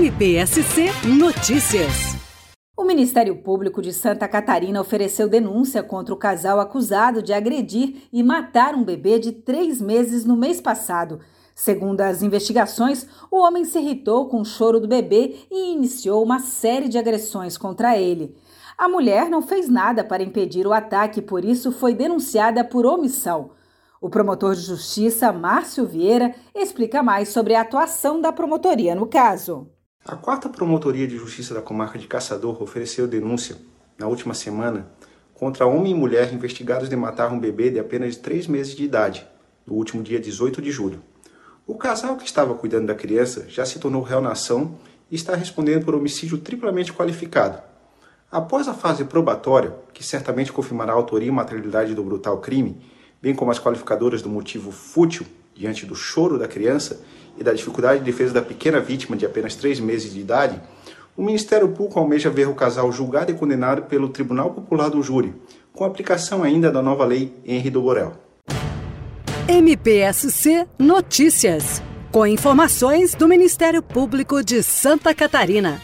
MPSC Notícias. O Ministério Público de Santa Catarina ofereceu denúncia contra o casal acusado de agredir e matar um bebê de três meses no mês passado. Segundo as investigações, o homem se irritou com o choro do bebê e iniciou uma série de agressões contra ele. A mulher não fez nada para impedir o ataque, por isso foi denunciada por omissão. O promotor de justiça, Márcio Vieira, explica mais sobre a atuação da promotoria no caso. A quarta Promotoria de Justiça da Comarca de Caçador ofereceu denúncia, na última semana, contra homem e mulher investigados de matar um bebê de apenas 3 meses de idade, no último dia 18 de julho. O casal que estava cuidando da criança já se tornou réu na ação e está respondendo por homicídio triplamente qualificado. Após a fase probatória, que certamente confirmará a autoria e materialidade do brutal crime, bem como as qualificadoras do motivo fútil diante do choro da criança e da dificuldade de defesa da pequena vítima de apenas três meses de idade, o Ministério Público almeja ver o casal julgado e condenado pelo Tribunal Popular do Júri, com aplicação ainda da nova lei Henri do Borel. MPSC Notícias, com informações do Ministério Público de Santa Catarina.